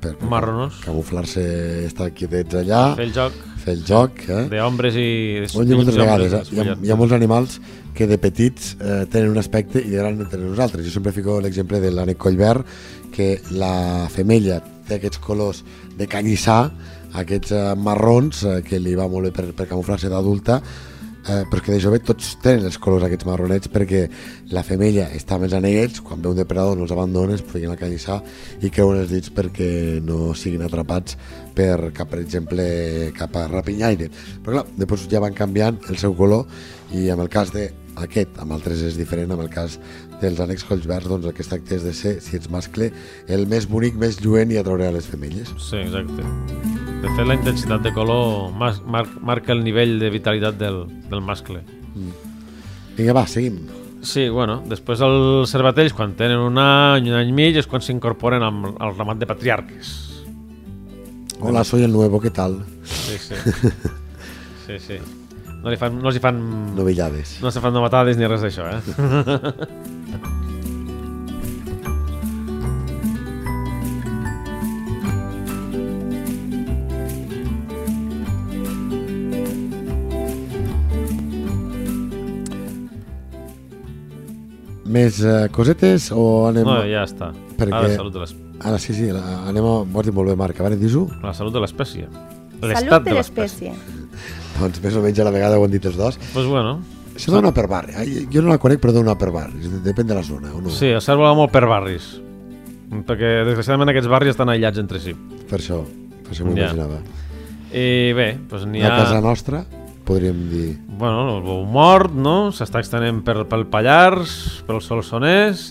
Per, per marronós? camuflar-se, estar quietets allà, Fer el joc fer el joc, eh? d'homes i... Ho dit moltes homes vegades, eh? hi, ha, hi ha molts animals que de petits eh, tenen un aspecte i de gran tenen uns altres. Jo sempre fico l'exemple de l'ànec collverd, que la femella té aquests colors de canyissar, aquests eh, marrons, eh, que li va molt bé per, per camuflar-se d'adulta, eh, que de jove tots tenen els colors aquests marronets perquè la femella està més en ells, quan ve un depredador no els abandona, es fiquen a i creuen els dits perquè no siguin atrapats per, cap, per exemple, cap a rapinyaire. Però clar, després ja van canviant el seu color i en el cas d'aquest, amb altres és diferent, amb el cas dels ànecs colls verds, doncs el que es tracta és de ser, si ets mascle, el més bonic, més lluent i atraure a les femelles. Sí, exacte. De fet, la intensitat de color mas, mar, marca el nivell de vitalitat del, del mascle. Vinga, va, seguim. Sí, bueno, després els cervatells, quan tenen un any, un any i mig, és quan s'incorporen amb- al ramat de patriarques. Hola, soy el nuevo, ¿qué tal? Sí, sí. Sí, sí. No, li fan, no els hi fan... Novillades. No se fan novatades ni res d'això, eh? Més eh, cosetes o anem... No, ja està. Perquè- Ara, salut de l'es- Ara sí, sí, la- anem a... Ho has dit molt bé, Marc, a veure, dis-ho? la salut de l'espècie. Salut de de l'espècie. l'espècie. Doncs més o menys a la vegada ho han dit els dos. Pues bueno, Això dona per barri. Ai, Jo no la conec, però dona per barri. Depèn de la zona, o no? sí, el cèrvol va molt per barris. Perquè, desgraciadament, aquests barris estan aïllats entre si. Per això, per això m'ho Ja. imaginava. I bé, doncs n'hi A ha... casa nostra, podríem dir... Bueno, el bou mort, no? S'està extenent per, pel Pallars, pel Solsonès,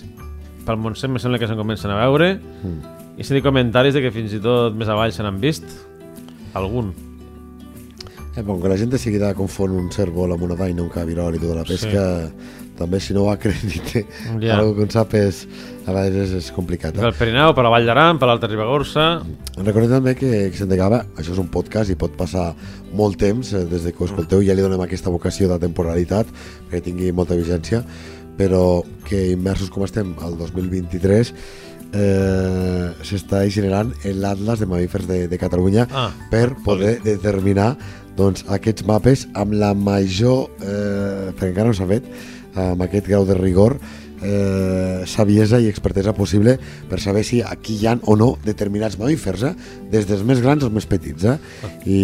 pel Montseny me sembla que se'n comencen a veure, Mm. i s'ha dit comentaris de que fins i tot més avall se n'han vist. Algun. Eh, com que la gent de seguida confon un cèrvol amb una daina, un cabirol i tota la pesca, també si no ho acredite, Ja. algo que en sap és, a vegades és complicat. Eh? Pel Pirineu, per la Vall d'Aran, per l'Alta Ribagorça... Recordem també que, que se'n Gava, això és un podcast i pot passar molt temps eh, des de que ho escolteu, ja li donem aquesta vocació de temporalitat perquè tingui molta vigència, però que immersos com estem al 2023 eh, s'està generant l'Atlas de mamífers de, de Catalunya Ah, per poder determinar doncs, aquests mapes amb la major, eh, perquè encara no s'ha fet, amb aquest grau de rigor eh, saviesa i expertesa possible per saber si aquí hi ha o no determinats mamífers, eh? des dels més grans als més petits. Eh? I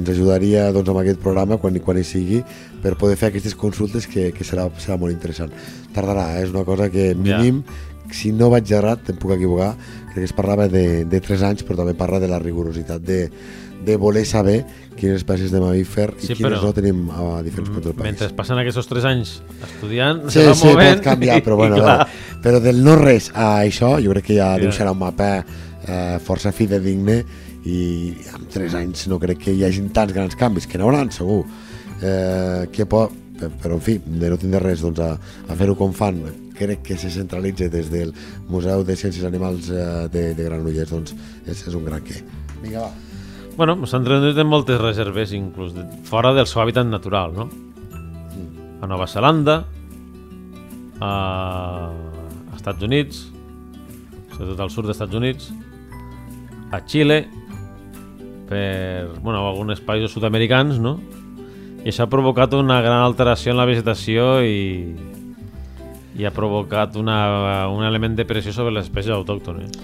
ens ajudaria doncs, amb aquest programa, quan, quan hi sigui, per poder fer aquestes consultes que, que serà, serà molt interessant. Tardarà, eh? és una cosa que mínim, si no vaig errat, em puc equivocar, crec que es parlava de, de 3 anys, però també parla de la rigorositat de, de voler saber quines espècies de mamífer i Sí, quines però- no tenim a diferents punts del país. Mentre passen aquests 3 anys estudiant, Sí, se va sí, movent pot canviar, i- però i bueno, clar, clar. però del no res a això, jo crec que ja Ja. dibuixarà un mapa eh, força fidedigne i en 3 anys no crec que hi hagin tants grans canvis, que n'hauran segur. Eh, que pot, però en fi, de no tindre res doncs, a, a fer-ho com fan, crec que se centralitza des del Museu de Ciències Animals eh, de, de Granollers, doncs és, és un gran què. Vinga, va. Bueno, s'han reduït en moltes reserves, inclús de, fora del seu hàbitat natural, no? A Nova Zelanda, a, a Estats Units, sobretot al sud dels Estats Units, a Xile, per bueno, alguns països sud-americans, no? I això ha provocat una gran alteració en la vegetació i, i ha provocat una, un element de pressió sobre les espècies autòctones.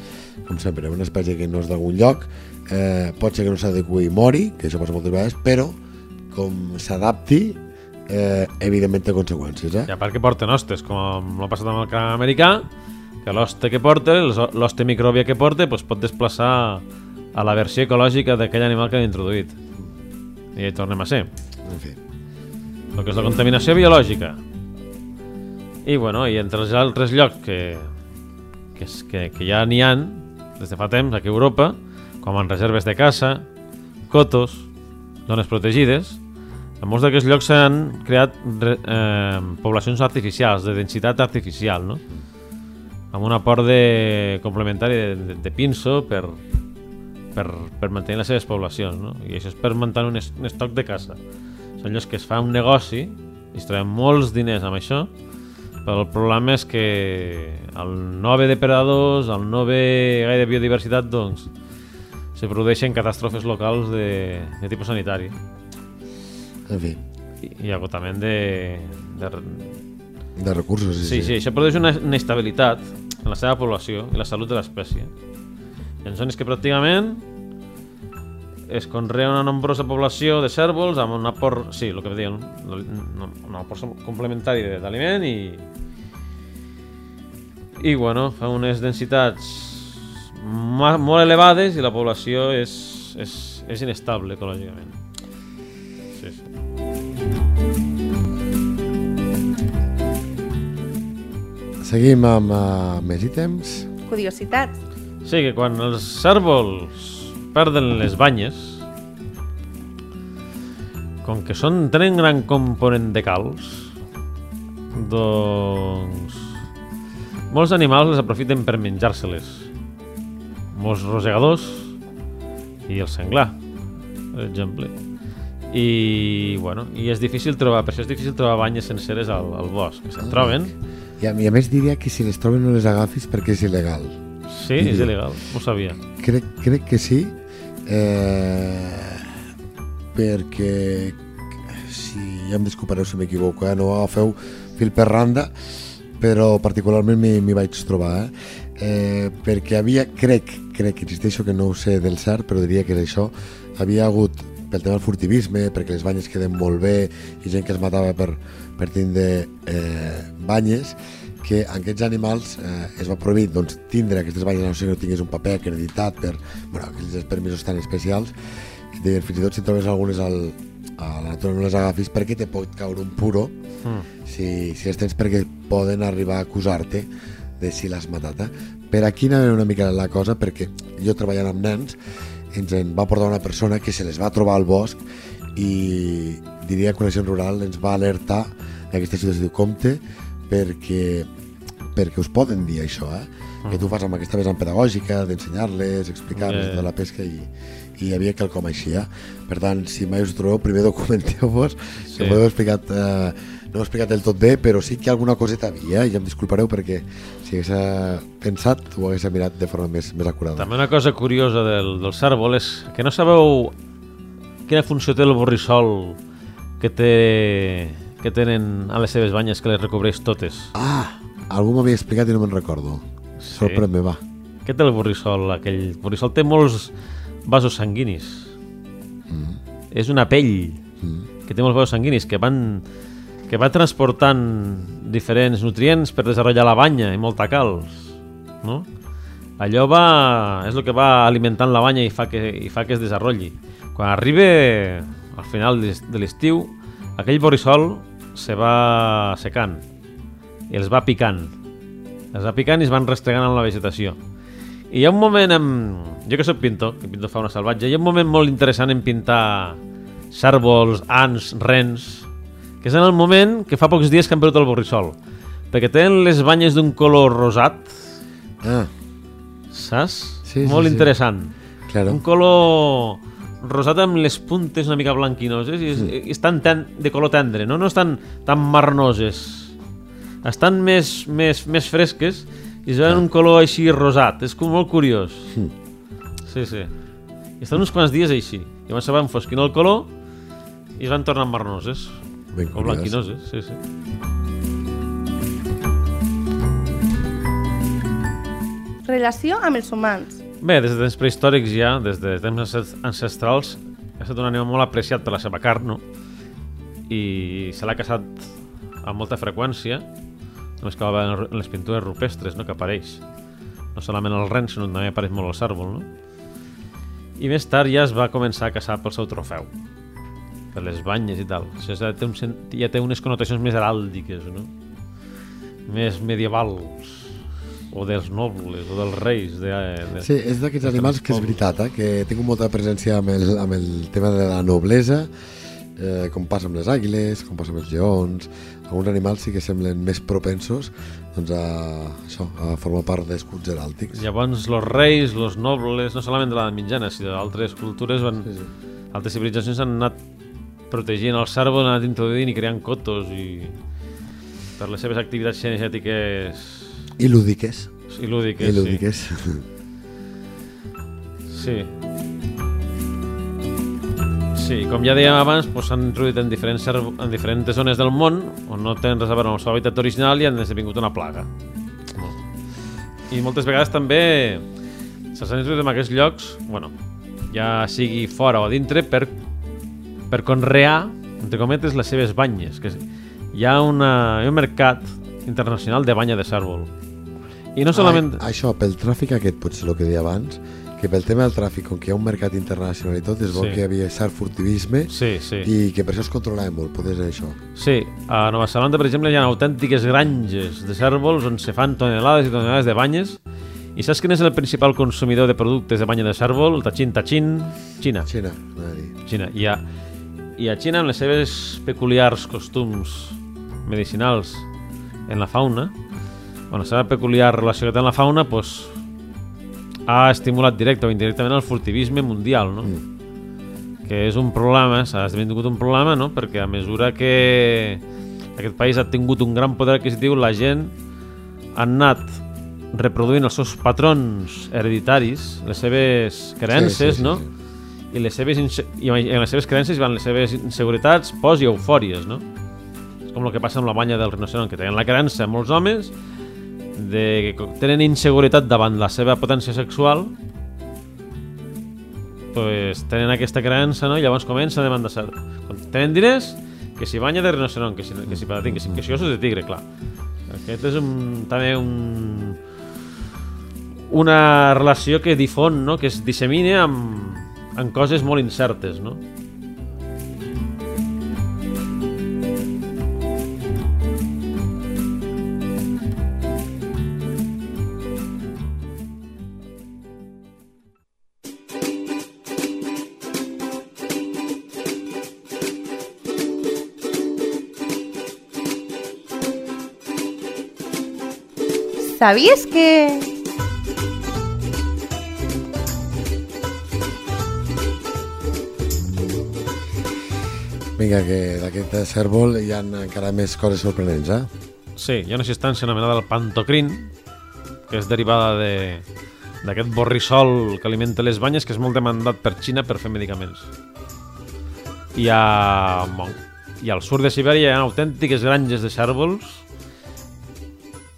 Com sempre, una espècie que no és d'algun lloc, eh, pot ser que no s'adequi i mori, que això passa moltes vegades, però com s'adapti, eh, evidentment té conseqüències. Eh? I a part que porten hostes, com l'ha passat amb el camp americà, que l'hoste que porta, l'hoste micròbia que porta, doncs pot desplaçar a la versió ecològica d'aquell animal que han introduït. I hi tornem a ser. En fi, El que és la contaminació biològica. I, bueno, i entre els altres llocs que, que, que, que ja n'hi han des de fa temps aquí a Europa, com en reserves de caça, cotos, zones protegides, en molts d'aquests llocs s'han creat re, eh, poblacions artificials, de densitat artificial, no? amb un aport de, complementari de, de, de pinso per, per, per mantenir les seves poblacions. No? I això és per mantenir un, es, un estoc de caça. Són llocs que es fa un negoci i es treuen molts diners amb això, però el problema és que al no haver depredadors, al no haver gaire biodiversitat, doncs se produeixen catàstrofes locals de, de tipus sanitari en fi, i, i agotament de, de, de recursos. Sí, sí, això produeix una inestabilitat en la seva població i la salut de l'espècie. Ha zones que pràcticament es conrea una nombrosa població de cèrvols amb un aport, sí, el que deien, un, un aport complementari d'aliment i i bueno, fa unes densitats molt elevades i la població és, és, és inestable ecològicament. Sí, sí. Seguim amb uh, més ítems. Curiositats. Sí, que quan els cèrvols perden les banyes, com que són, tenen gran component de calç, doncs molts animals les aprofiten per menjar-se-les. Molts rosegadors i el senglar, per exemple. I, bueno, i és difícil trobar, per això és difícil trobar banyes senceres al, al bosc, que se'n troben. I a, I a més diria que si les troben no les agafis perquè és il·legal. Sí, és il·legal, ho sabia. Crec, crec que sí, eh, perquè si ja em disculpareu si m'equivoco, eh, no agafeu fil per randa, però particularment m'hi vaig trobar, eh? Eh, perquè havia, crec, crec, insisteixo que no ho sé del cert, però diria que això, havia hagut pel tema del furtivisme, perquè les banyes queden molt bé i gent que es matava per, per tindre eh, banyes, que en aquests animals eh, es va prohibir doncs, tindre aquestes banyes no ser que no tingués un paper acreditat per bueno, aquells permisos tan especials que deien, fins i tot si trobes algunes al, a la natura no les agafis perquè te pot caure un puro Mm. si, si les tens perquè poden arribar a acusar-te de si l'has matat. Eh? Per aquí anava una mica la cosa perquè jo treballant amb nens ens en va portar una persona que se les va trobar al bosc i diria que Connexió Rural ens va alertar d'aquesta situació de compte perquè perquè us poden dir això, eh? que tu fas amb aquesta vessant pedagògica, d'ensenyar-les, explicar-les Eh. de la pesca i, i hi havia quelcom així. Eh? Per tant, si mai us trobeu, primer documenteu-vos, sí. que heu explicat, eh, no he explicat del tot bé, però sí que alguna coseta havia, eh? i ja em disculpareu perquè si hagués pensat ho hagués mirat de forma més, més acurada. També una cosa curiosa del, del cèrvol és que no sabeu quina funció té el borrissol que té que tenen a les seves banyes que les recobreix totes. Ah, algú m'havia explicat i no me'n recordo. Sí. Sorprèn-me, va. Què té el borrissol? Aquell borrissol té molts vasos sanguinis. És una pell que té molts vasos sanguinis que van que va transportant diferents nutrients per desenvolupar la banya i molta calç, no? Allò va, és el que va alimentant la banya i fa que, i fa que es desenvolupi. Quan arriba al final de l'estiu, aquell borrissol se va secant i els va picant. Els va picant i es van restregant en la vegetació. I hi ha un moment, amb... jo que sóc pintor, que pinto fauna salvatge, hi ha un moment molt interessant en pintar cèrvols, ants, rens, que és en el moment que fa pocs dies que han perdut el borrissol. Perquè tenen les banyes d'un color rosat, Ah, saps? Sí, sí, molt sí. interessant. claro. Un color rosat amb les puntes una mica blanquinoses i, és, i estan ten, de color tendre, no? no estan tan marronoses. Estan més, més, més fresques i es veuen un color així rosat. És com molt curiós. Sí, sí. I estan uns quants dies així. I llavors se van enfosquint el color i es van tornant marronoses. Ben O blanquinoses, sí, sí. Relació amb els humans. Bé, des de temps prehistòrics ja, des de temps ancest- ancestrals, ha estat un animal molt apreciat per la seva carn, no? I se l'ha caçat amb molta freqüència, només que va en les pintures rupestres, no?, que apareix. No solament el ren, sinó també apareix molt el cèrvol, no? I més tard ja es va començar a caçar pel seu trofeu, per les banyes i tal. Això ja té, un, ja té unes connotacions més heràldiques, no? Més medievals, o dels nobles, o dels reis. De, de... Sí, és d'aquests animals que és veritat, eh? que tingut molta presència amb el, amb el tema de la noblesa, eh, com passa amb les àguiles, com passa amb els lleons, alguns animals sí que semblen més propensos doncs, a, això, a formar part d'escuts heràltics. Llavors, els reis, els nobles, no solament de la mitjana, sinó d'altres cultures, van, Sí, sí. altres civilitzacions han anat protegint el cèrvol, han anat introduint i creant cotos i per les seves activitats cinegètiques I lúdiques. i lúdiques. I lúdiques. Sí. Sí, com ja dèiem abans, doncs s'han introduït en diferents, en diferents zones del món on no tenen res a veure amb el seu hàbitat original i han esdevingut una plaga. I moltes vegades també se'ls han introduït en aquests llocs, bueno, ja sigui fora o dintre, per, per conrear, entre cometes, les seves banyes. Que hi ha, una, hi ha un mercat internacional de banya de cèrvol. I no solament... Ah, això, pel tràfic aquest, potser el que deia abans, que pel tema del tràfic, com que hi ha un mercat internacional i tot, es veu Sí. que hi havia cert furtivisme Sí, sí. i que per això es controlava molt, poder ser això. Sí, a Nova Zelanda, per exemple, hi ha autèntiques granges de cèrvols on se fan tonelades i tonelades de banyes. I saps quin és el principal consumidor de productes de banya de cèrvol? El Tachin Tachin, Xina. Xina. Xina. I a, I a Xina, amb les seves peculiars costums medicinals en la fauna, la seva peculiar relació que té amb la fauna, doncs, ha estimulat directe o indirectament el furtivisme mundial, no? que és un problema, s'ha esdevingut un problema, no? perquè a mesura que aquest país ha tingut un gran poder adquisitiu, la gent ha anat reproduint els seus patrons hereditaris, les seves creences, Sí, sí, sí, no? I les seves, i en les seves creences van les seves inseguretats, pors i eufòries, no? És com el que passa amb la banya del rinoceront, que tenen la creença molts homes de que tenen inseguretat davant la seva potència sexual pues, tenen aquesta creença no? i llavors comença a demandar ser. Quan tenen diners, que si banya de rinoceront, que si, que si patatín, que si, que si ossos de tigre, clar. Aquest és un, també un, una relació que difon, no? que es dissemina amb, amb coses molt incertes, no? ¿Sabías que...? Vinga, que d'aquest cèrvol hi ha encara més coses sorprenents, eh? Sí, hi ha una substància anomenada el pantocrin, que és derivada de d'aquest borrissol que alimenta les banyes, que és molt demandat per Xina per fer medicaments. I, a, i al sud de Sibèria hi ha autèntiques granges de cèrvols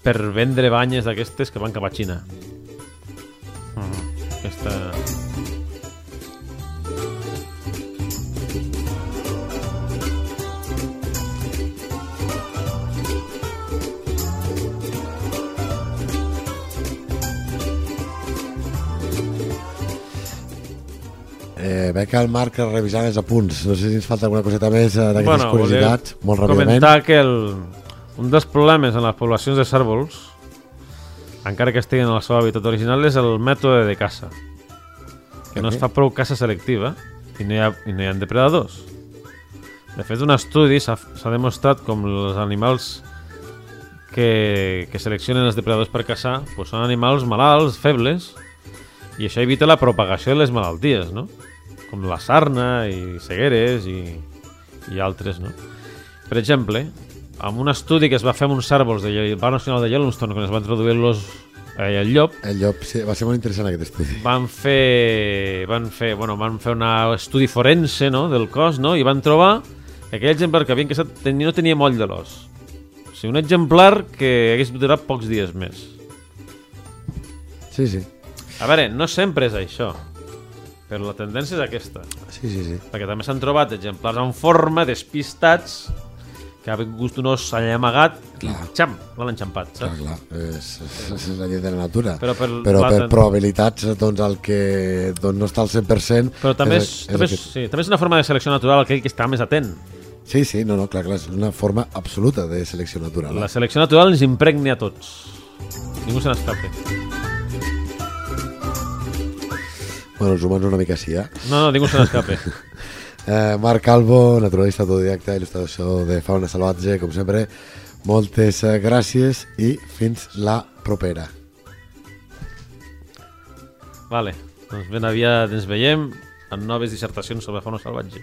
per vendre banyes d'aquestes que van cap a Xina. Mm. Aquesta... Eh, veig que el Marc revisant els apunts. No sé si ens falta alguna coseta més eh, d'aquestes Bueno, curiositats. Molt ràpidament. Comentar que el, un dels problemes en les poblacions de cèrvols, encara que estiguin en el seu hàbitat original, és el mètode de caça. Que no es fa prou caça selectiva i no hi ha, i no hi ha depredadors. De fet, un estudi s'ha demostrat com els animals que, que seleccionen els depredadors per caçar pues són animals malalts, febles, i això evita la propagació de les malalties, no? Com la sarna i cegueres i, i altres, no? Per exemple, amb un estudi que es va fer amb uns cèrvols del Parc Nacional de Yellowstone quan es va introduir los, eh, el llop, El llop, sí, va ser molt interessant aquest estudi. van fer, van fer, bueno, van fer un estudi forense no, del cos no? i van trobar que aquell exemplar que havien caçat no tenia moll de l'os. O sigui, un exemplar que hagués durat pocs dies més. Sí, sí. A veure, no sempre és això, però la tendència és aquesta. Sí, sí, sí. Perquè també s'han trobat exemplars en forma, despistats, que ha vingut un os allà amagat i xam, l'han enxampat, Clar, saps? clar, és, és, és la llei de la natura. Però per però per probabilitats, doncs, el que doncs, no està al 100%... Però també és, és, també, és, aquest. sí, també és una forma de selecció natural aquell que està més atent. Sí, sí, no, no, clar, clar, és una forma absoluta de selecció natural. La selecció natural ens impregna a tots. Ningú se n'escape. Bueno, els humans una mica sí, eh? No, no, ningú se n'escape. eh Marc Calvo, naturalista autodidacta, il·lustrador de fauna salvatge, com sempre, moltes eh, gràcies i fins la propera. vale, doncs ben aviat ens veiem en noves dissertacions sobre fauna salvatge.